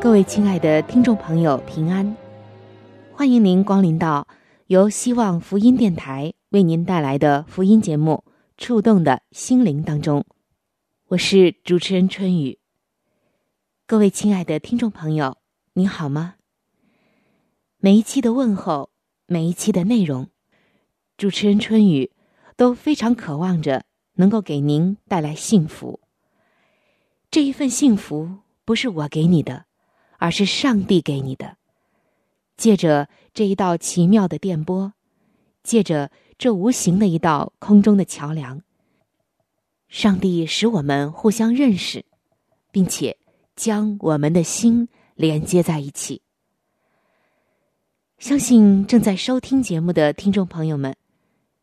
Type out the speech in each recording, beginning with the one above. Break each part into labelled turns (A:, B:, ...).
A: 各位亲爱的听众朋友，平安！欢迎您光临到由希望福音电台。为您带来的福音节目《触动的心灵》当中，我是主持人春雨。各位亲爱的听众朋友，你好吗？每一期的问候，每一期的内容，主持人春雨都非常渴望着能够给您带来幸福。这一份幸福不是我给你的，而是上帝给你的。借着这一道奇妙的电波，借着。这无形的一道空中的桥梁，上帝使我们互相认识，并且将我们的心连接在一起。相信正在收听节目的听众朋友们，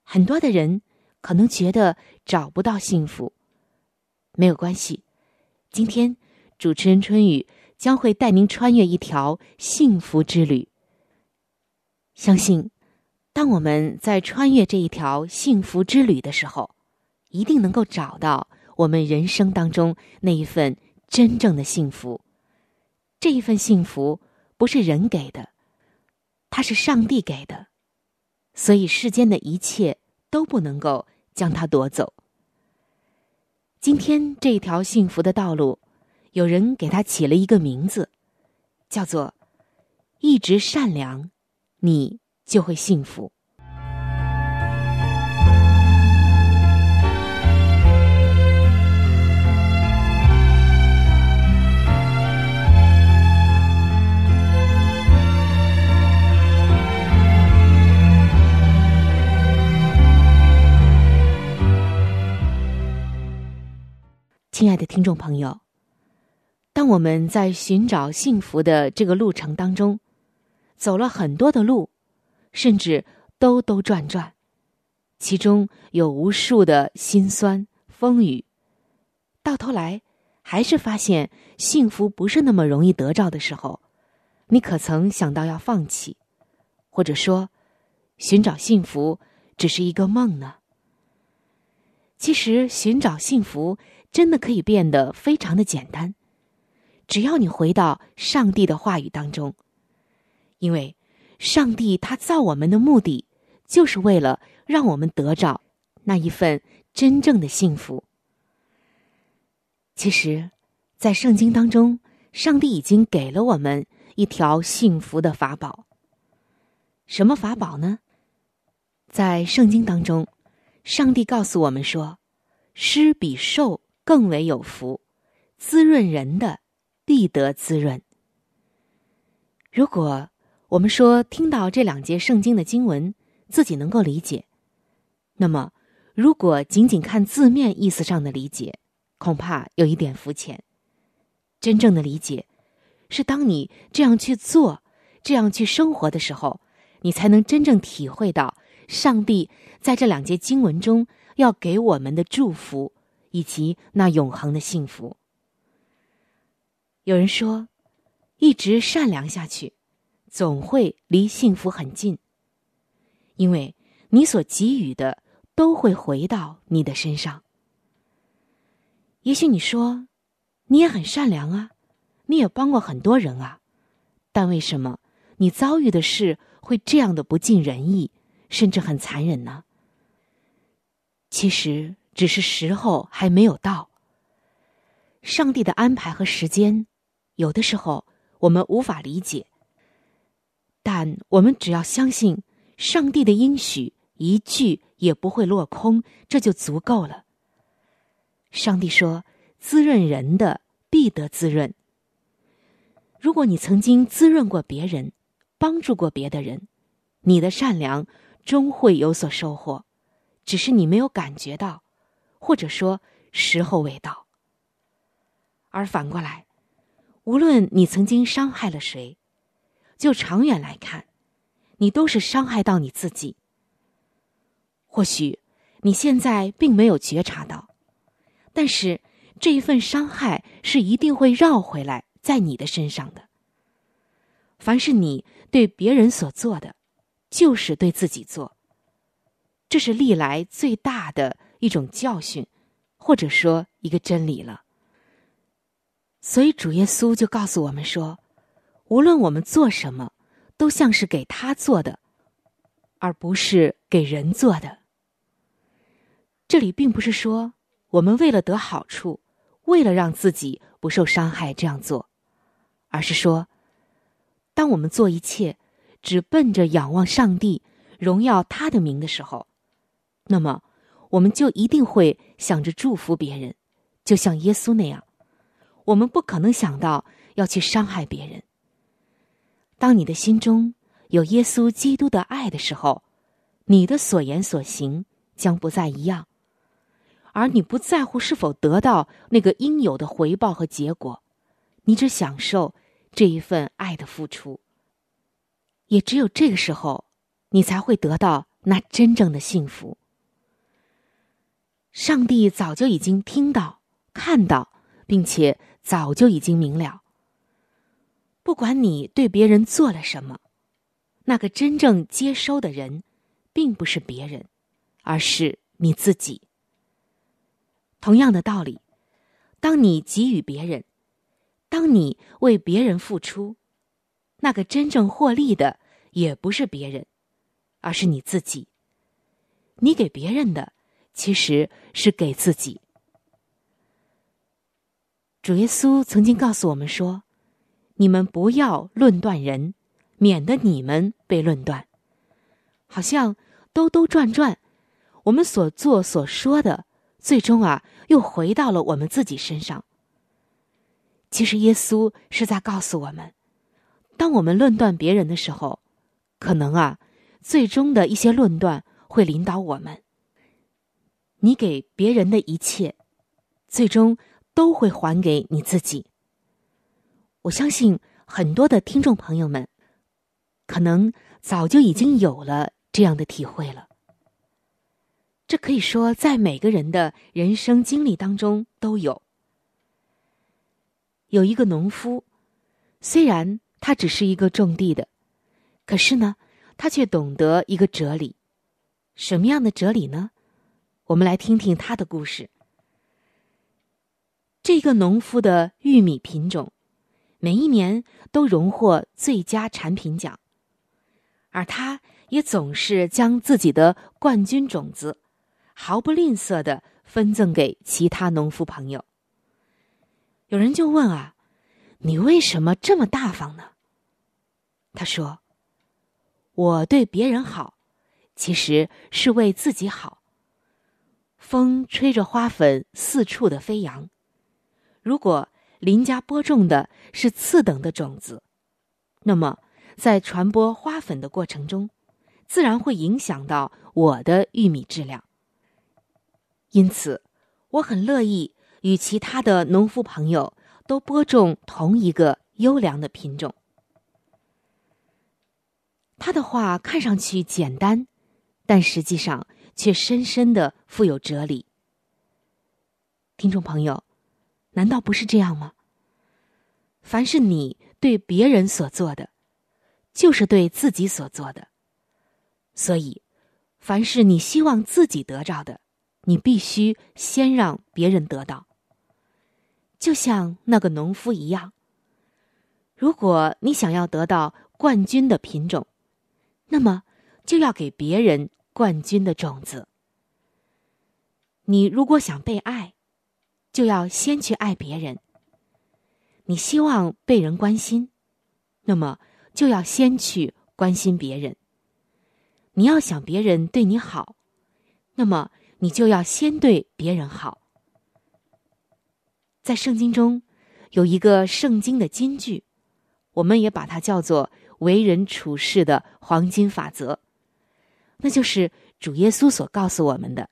A: 很多的人可能觉得找不到幸福，没有关系。今天主持人春雨将会带您穿越一条幸福之旅。相信。当我们在穿越这一条幸福之旅的时候，一定能够找到我们人生当中那一份真正的幸福。这一份幸福不是人给的，它是上帝给的，所以世间的一切都不能够将它夺走。今天这一条幸福的道路，有人给它起了一个名字，叫做“一直善良”，你。就会幸福。亲爱的听众朋友，当我们在寻找幸福的这个路程当中，走了很多的路。甚至兜兜转转，其中有无数的辛酸风雨，到头来还是发现幸福不是那么容易得着的时候，你可曾想到要放弃，或者说，寻找幸福只是一个梦呢？其实，寻找幸福真的可以变得非常的简单，只要你回到上帝的话语当中，因为。上帝他造我们的目的，就是为了让我们得着那一份真正的幸福。其实，在圣经当中，上帝已经给了我们一条幸福的法宝。什么法宝呢？在圣经当中，上帝告诉我们说：“施比受更为有福，滋润人的必得滋润。”如果我们说，听到这两节圣经的经文，自己能够理解。那么，如果仅仅看字面意思上的理解，恐怕有一点肤浅。真正的理解，是当你这样去做、这样去生活的时候，你才能真正体会到上帝在这两节经文中要给我们的祝福，以及那永恒的幸福。有人说，一直善良下去。总会离幸福很近，因为你所给予的都会回到你的身上。也许你说，你也很善良啊，你也帮过很多人啊，但为什么你遭遇的事会这样的不尽人意，甚至很残忍呢？其实只是时候还没有到，上帝的安排和时间有的时候我们无法理解，但我们只要相信上帝的应许一句也不会落空，这就足够了。上帝说：“滋润人的必得滋润。”如果你曾经滋润过别人，帮助过别的人，你的善良终会有所收获，只是你没有感觉到，或者说时候未到。而反过来，无论你曾经伤害了谁，就长远来看，你都是伤害到你自己。或许你现在并没有觉察到，但是这一份伤害是一定会绕回来。在你的身上的，凡是你对别人所做的，就是对自己做。这是历来最大的一种教训，或者说一个真理了。所以主耶稣就告诉我们说，无论我们做什么，都像是给他做的，而不是给人做的。这里并不是说我们为了得好处，为了让自己不受伤害这样做。而是说，当我们做一切只奔着仰望上帝、荣耀他的名的时候，那么我们就一定会想着祝福别人，就像耶稣那样。我们不可能想到要去伤害别人。当你的心中有耶稣基督的爱的时候，你的所言所行将不再一样，而你不在乎是否得到那个应有的回报和结果，你只享受。这一份爱的付出，也只有这个时候，你才会得到那真正的幸福。上帝早就已经听到、看到，并且早就已经明了。不管你对别人做了什么，那个真正接收的人，并不是别人，而是你自己。同样的道理，当你给予别人。当你为别人付出，那个真正获利的也不是别人，而是你自己。你给别人的，其实是给自己。主耶稣曾经告诉我们说：“你们不要论断人，免得你们被论断。”好像兜兜转转，我们所做所说的，最终啊，又回到了我们自己身上。其实，耶稣是在告诉我们：当我们论断别人的时候，可能啊，最终的一些论断会领导我们。你给别人的一切，最终都会还给你自己。我相信很多的听众朋友们，可能早就已经有了这样的体会了。这可以说，在每个人的人生经历当中都有。有一个农夫，虽然他只是一个种地的，可是呢，他却懂得一个哲理。什么样的哲理呢？我们来听听他的故事。这个农夫的玉米品种，每一年都荣获最佳产品奖，而他也总是将自己的冠军种子毫不吝啬的分赠给其他农夫朋友。有人就问啊，你为什么这么大方呢？他说：“我对别人好，其实是为自己好。风吹着花粉四处的飞扬，如果邻家播种的是次等的种子，那么在传播花粉的过程中，自然会影响到我的玉米质量。因此，我很乐意。”与其他的农夫朋友都播种同一个优良的品种。他的话看上去简单，但实际上却深深的富有哲理。听众朋友，难道不是这样吗？凡是你对别人所做的，就是对自己所做的。所以，凡是你希望自己得着的，你必须先让别人得到。就像那个农夫一样，如果你想要得到冠军的品种，那么就要给别人冠军的种子。你如果想被爱，就要先去爱别人。你希望被人关心，那么就要先去关心别人。你要想别人对你好，那么你就要先对别人好。在圣经中有一个圣经的金句，我们也把它叫做为人处事的黄金法则，那就是主耶稣所告诉我们的。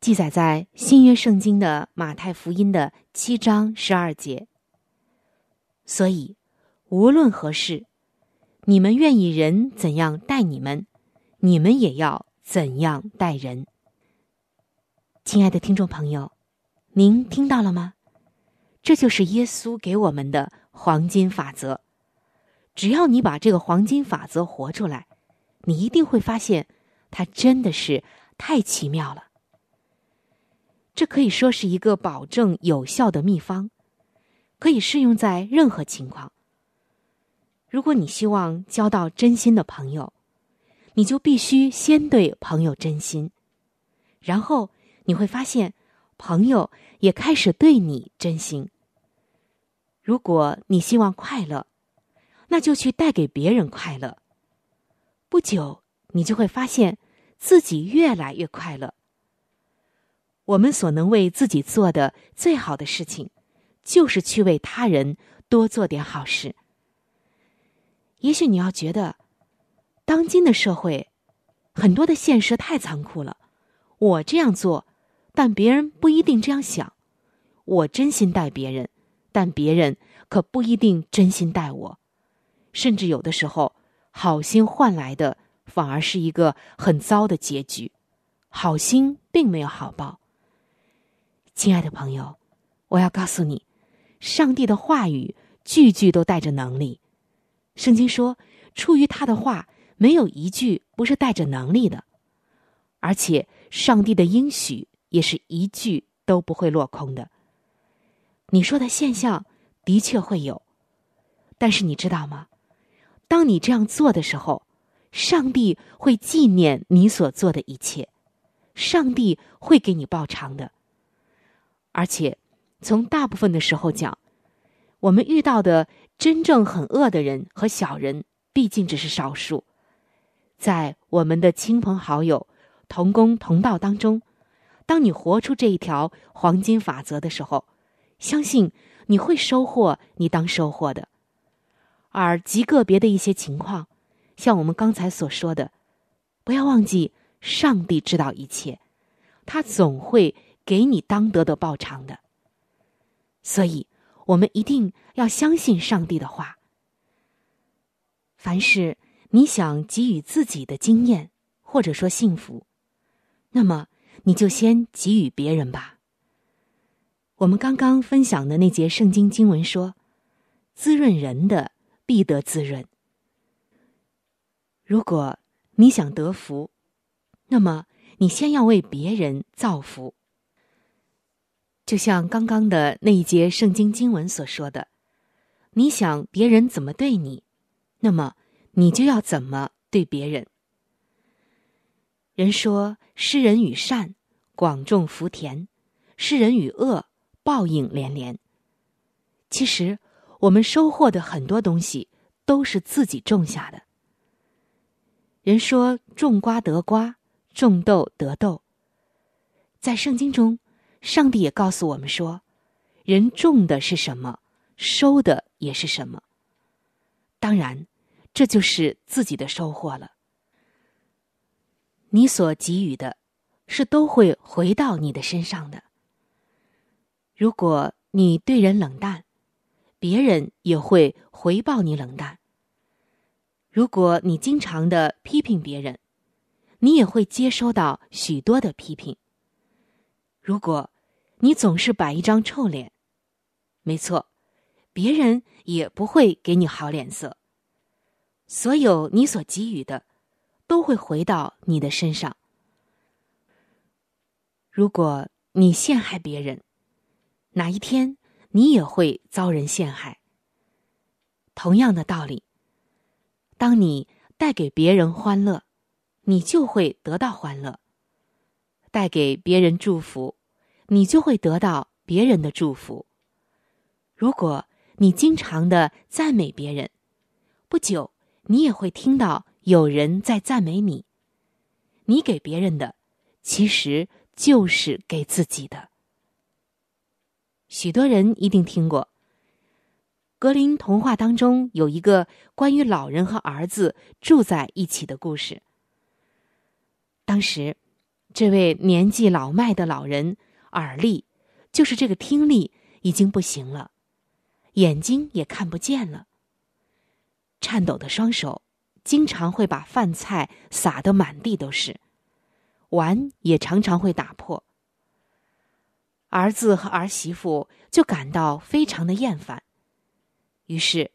A: 记载在新约圣经的马太福音的七章十二节。所以，无论何事，你们愿意人怎样待你们，你们也要怎样待人。亲爱的听众朋友，您听到了吗？这就是耶稣给我们的黄金法则。只要你把这个黄金法则活出来，你一定会发现，它真的是太奇妙了。这可以说是一个保证有效的秘方，可以适用在任何情况。如果你希望交到真心的朋友，你就必须先对朋友真心，然后你会发现，朋友也开始对你真心。如果你希望快乐，那就去带给别人快乐。不久，你就会发现自己越来越快乐。我们所能为自己做的最好的事情，就是去为他人多做点好事。也许你要觉得，当今的社会很多的现实太残酷了。我这样做，但别人不一定这样想。我真心待别人，但别人可不一定真心待我。甚至有的时候，好心换来的反而是一个很糟的结局。好心并没有好报。亲爱的朋友，我要告诉你，上帝的话语句句都带着能力。圣经说，出于他的话，没有一句不是带着能力的。而且，上帝的应许也是一句都不会落空的。你说的现象的确会有，但是你知道吗？当你这样做的时候，上帝会纪念你所做的一切，上帝会给你报偿的。而且，从大部分的时候讲，我们遇到的真正很恶的人和小人，毕竟只是少数。在我们的亲朋好友、同工同道当中，当你活出这一条黄金法则的时候，相信你会收获你当收获的。而极个别的一些情况，像我们刚才所说的，不要忘记，上帝知道一切，他总会。给你当得的报偿的，所以我们一定要相信上帝的话。凡是你想给予自己的经验，或者说幸福，那么你就先给予别人吧。我们刚刚分享的那节圣经经文说：“滋润人的必得滋润。”如果你想得福，那么你先要为别人造福。就像刚刚的那一节圣经经文所说的，你想别人怎么对你，那么你就要怎么对别人。人说：“施人与善，广种福田；施人与恶，报应连连。”其实，我们收获的很多东西都是自己种下的。人说：“种瓜得瓜，种豆得豆。”在圣经中。上帝也告诉我们说：“人种的是什么，收的也是什么。当然，这就是自己的收获了。你所给予的，是都会回到你的身上的。如果你对人冷淡，别人也会回报你冷淡。如果你经常的批评别人，你也会接收到许多的批评。如果，你总是摆一张臭脸，没错，别人也不会给你好脸色。所有你所给予的，都会回到你的身上。如果你陷害别人，哪一天你也会遭人陷害。同样的道理，当你带给别人欢乐，你就会得到欢乐；带给别人祝福。你就会得到别人的祝福。如果你经常的赞美别人，不久你也会听到有人在赞美你。你给别人的，其实就是给自己的。许多人一定听过。格林童话当中有一个关于老人和儿子住在一起的故事。当时，这位年纪老迈的老人耳力，就是这个听力已经不行了，眼睛也看不见了。颤抖的双手经常会把饭菜撒得满地都是，碗也常常会打破。儿子和儿媳妇就感到非常的厌烦。于是，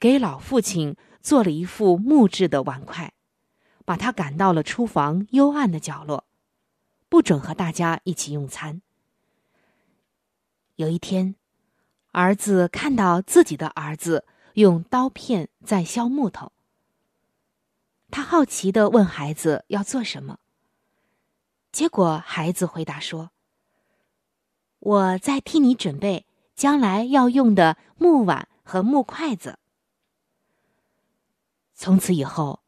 A: 给老父亲做了一副木质的碗筷，把他赶到了厨房幽暗的角落，不准和大家一起用餐。有一天，儿子看到自己的儿子用刀片在削木头，他好奇的问孩子要做什么。结果，孩子回答说：“我在替你准备将来要用的木碗。”和木筷子。从此以后，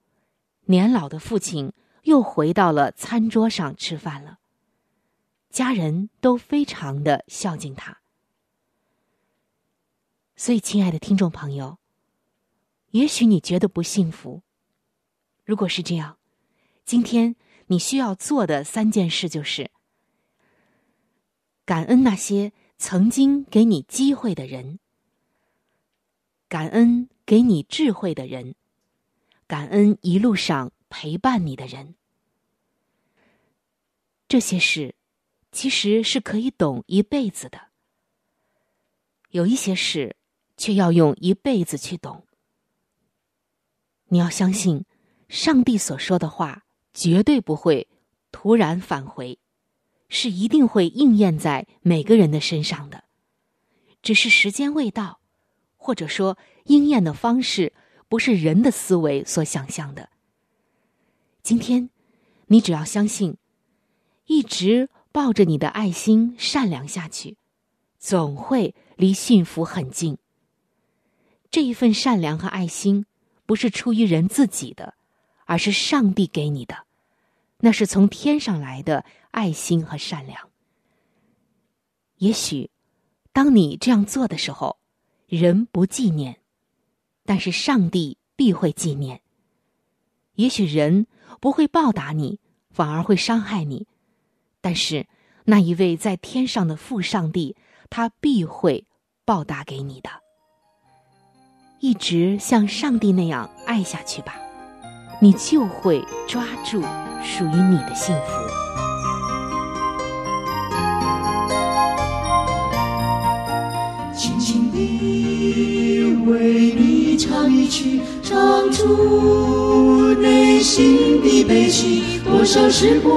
A: 年老的父亲又回到了餐桌上吃饭了。家人都非常的孝敬他。所以，亲爱的听众朋友，也许你觉得不幸福。如果是这样，今天你需要做的三件事就是：感恩那些曾经给你机会的人。感恩给你智慧的人，感恩一路上陪伴你的人。这些事其实是可以懂一辈子的，有一些事却要用一辈子去懂。你要相信，上帝所说的话绝对不会突然返回，是一定会应验在每个人的身上的，只是时间未到。或者说，应验的方式不是人的思维所想象的。今天，你只要相信，一直抱着你的爱心善良下去，总会离幸福很近。这一份善良和爱心，不是出于人自己的，而是上帝给你的，那是从天上来的爱心和善良。也许，当你这样做的时候。人不纪念，但是上帝必会纪念。也许人不会报答你，反而会伤害你，但是那一位在天上的父上帝，他必会报答给你的。一直像上帝那样爱下去吧，你就会抓住属于你的幸福。
B: 唱出内心的悲戚。多少时光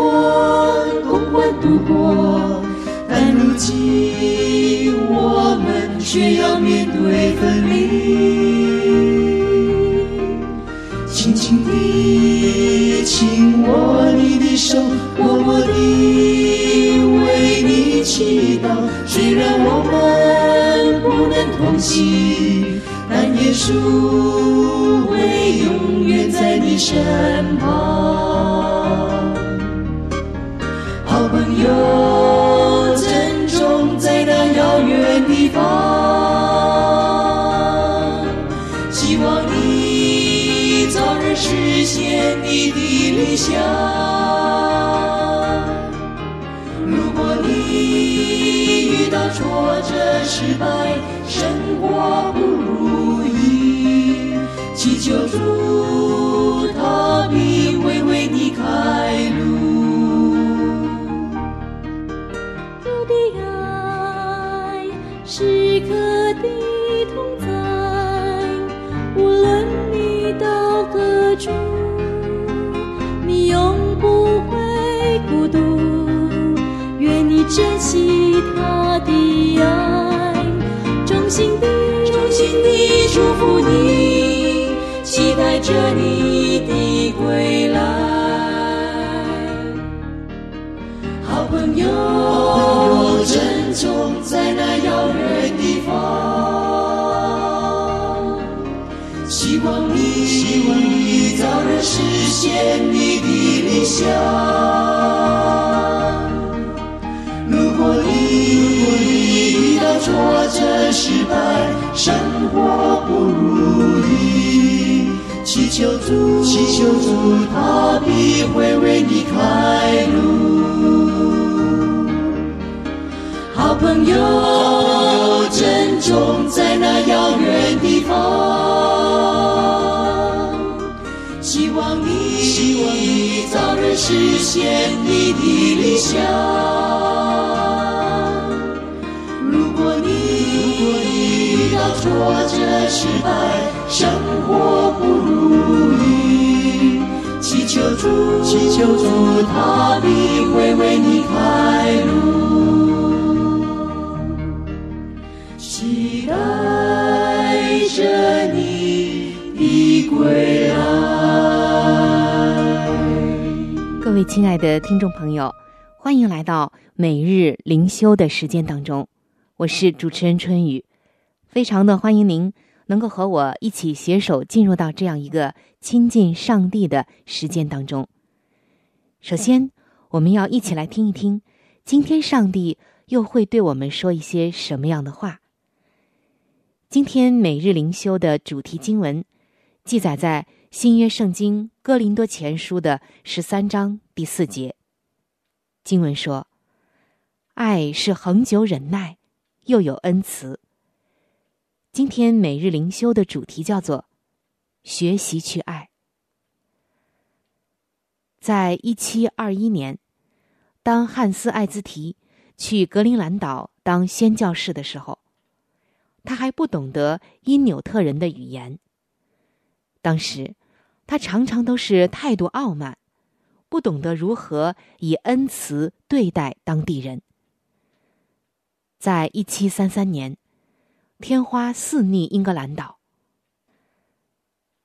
B: 共欢度过，但如今我们却要面对分离。轻轻地亲握你的手，默默地为你祈祷。虽然我们不能同行。耶稣会永远在你身旁，好朋友珍重在那遥远地方，希望你早日实现你的理想。如果你遇到挫折失败，生活不如。祈求主，他必会为你开路。
C: 他的爱时刻的同在，无论你到何处，你永不会孤独。愿你珍惜他的爱，衷心的、
B: 衷心的祝福你。着你的归来好朋友珍重在那遥远地方希望你希望你早日实现你的理想。如果你如果你遇到挫折失败生活不如意。祈求主，祈求主，他必会为你开路。好朋友，珍重在那遥远地方。希望你，希望你早日实现你的理想。如果你，如果你遇到挫折、失败，祈求主，他必会为你开路。期待着你的归来。
A: 各位亲爱的听众朋友，欢迎来到每日灵修的时间当中，我是主持人春雨，非常的欢迎您能够和我一起携手进入到这样一个亲近上帝的时间当中。首先，我们要一起来听一听，今天上帝又会对我们说一些什么样的话。今天每日灵修的主题经文，记载在新约圣经哥林多前书的十三章第四节。经文说：“爱是恒久忍耐，又有恩慈。”今天每日灵修的主题叫做“学习去爱”。在一七二一年，当汉斯·艾兹提去格陵兰岛当宣教士的时候。他还不懂得因纽特人的语言。当时，他常常都是态度傲慢，不懂得如何以恩慈对待当地人。在一七三三年，天花肆虐英格兰岛。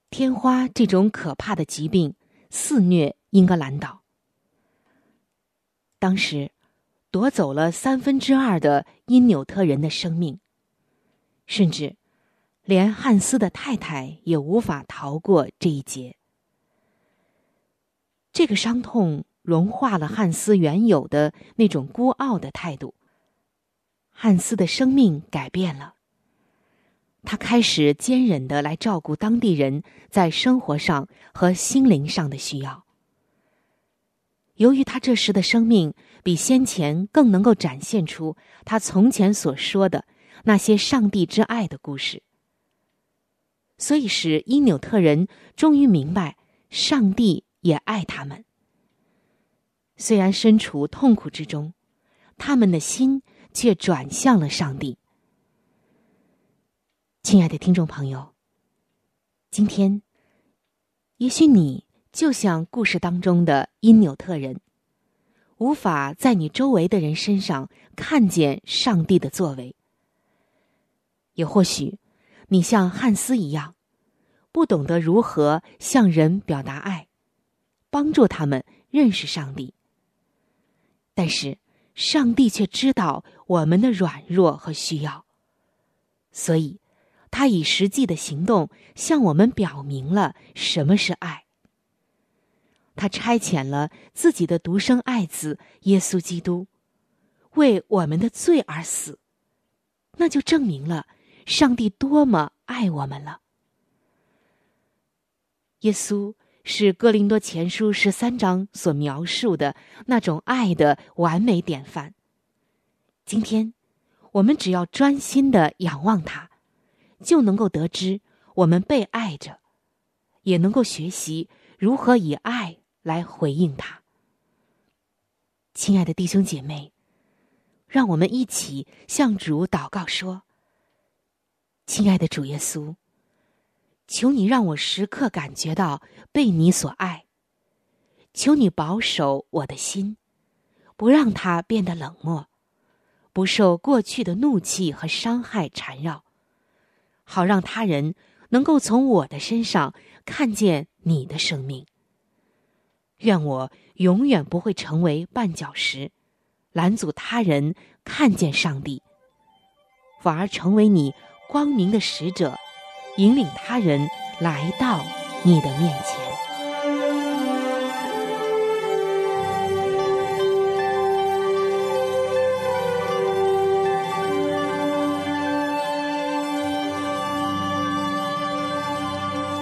A: 天花这种可怕的疾病肆虐英格兰岛，当时夺走了三分之二的因纽特人的生命。甚至，连汉斯的太太也无法逃过这一劫。这个伤痛融化了汉斯原有的那种孤傲的态度。汉斯的生命改变了，他开始坚忍的来照顾当地人在生活上和心灵上的需要。由于他这时的生命比先前更能够展现出他从前所说的。那些上帝之爱的故事，所以使因纽特人终于明白，上帝也爱他们。虽然身处痛苦之中，他们的心却转向了上帝。亲爱的听众朋友，今天，也许你就像故事当中的因纽特人，无法在你周围的人身上看见上帝的作为。也或许，你像汉斯一样，不懂得如何向人表达爱，帮助他们认识上帝。但是，上帝却知道我们的软弱和需要，所以，他以实际的行动向我们表明了什么是爱。他差遣了自己的独生爱子耶稣基督，为我们的罪而死，那就证明了。上帝多么爱我们了！耶稣是哥林多前书十三章所描述的那种爱的完美典范。今天，我们只要专心的仰望他，就能够得知我们被爱着，也能够学习如何以爱来回应他。亲爱的弟兄姐妹，让我们一起向主祷告说。亲爱的主耶稣，求你让我时刻感觉到被你所爱。求你保守我的心，不让它变得冷漠，不受过去的怒气和伤害缠绕，好让他人能够从我的身上看见你的生命。愿我永远不会成为绊脚石，拦阻他人看见上帝，反而成为你。光明的使者，引领他人来到你的面前。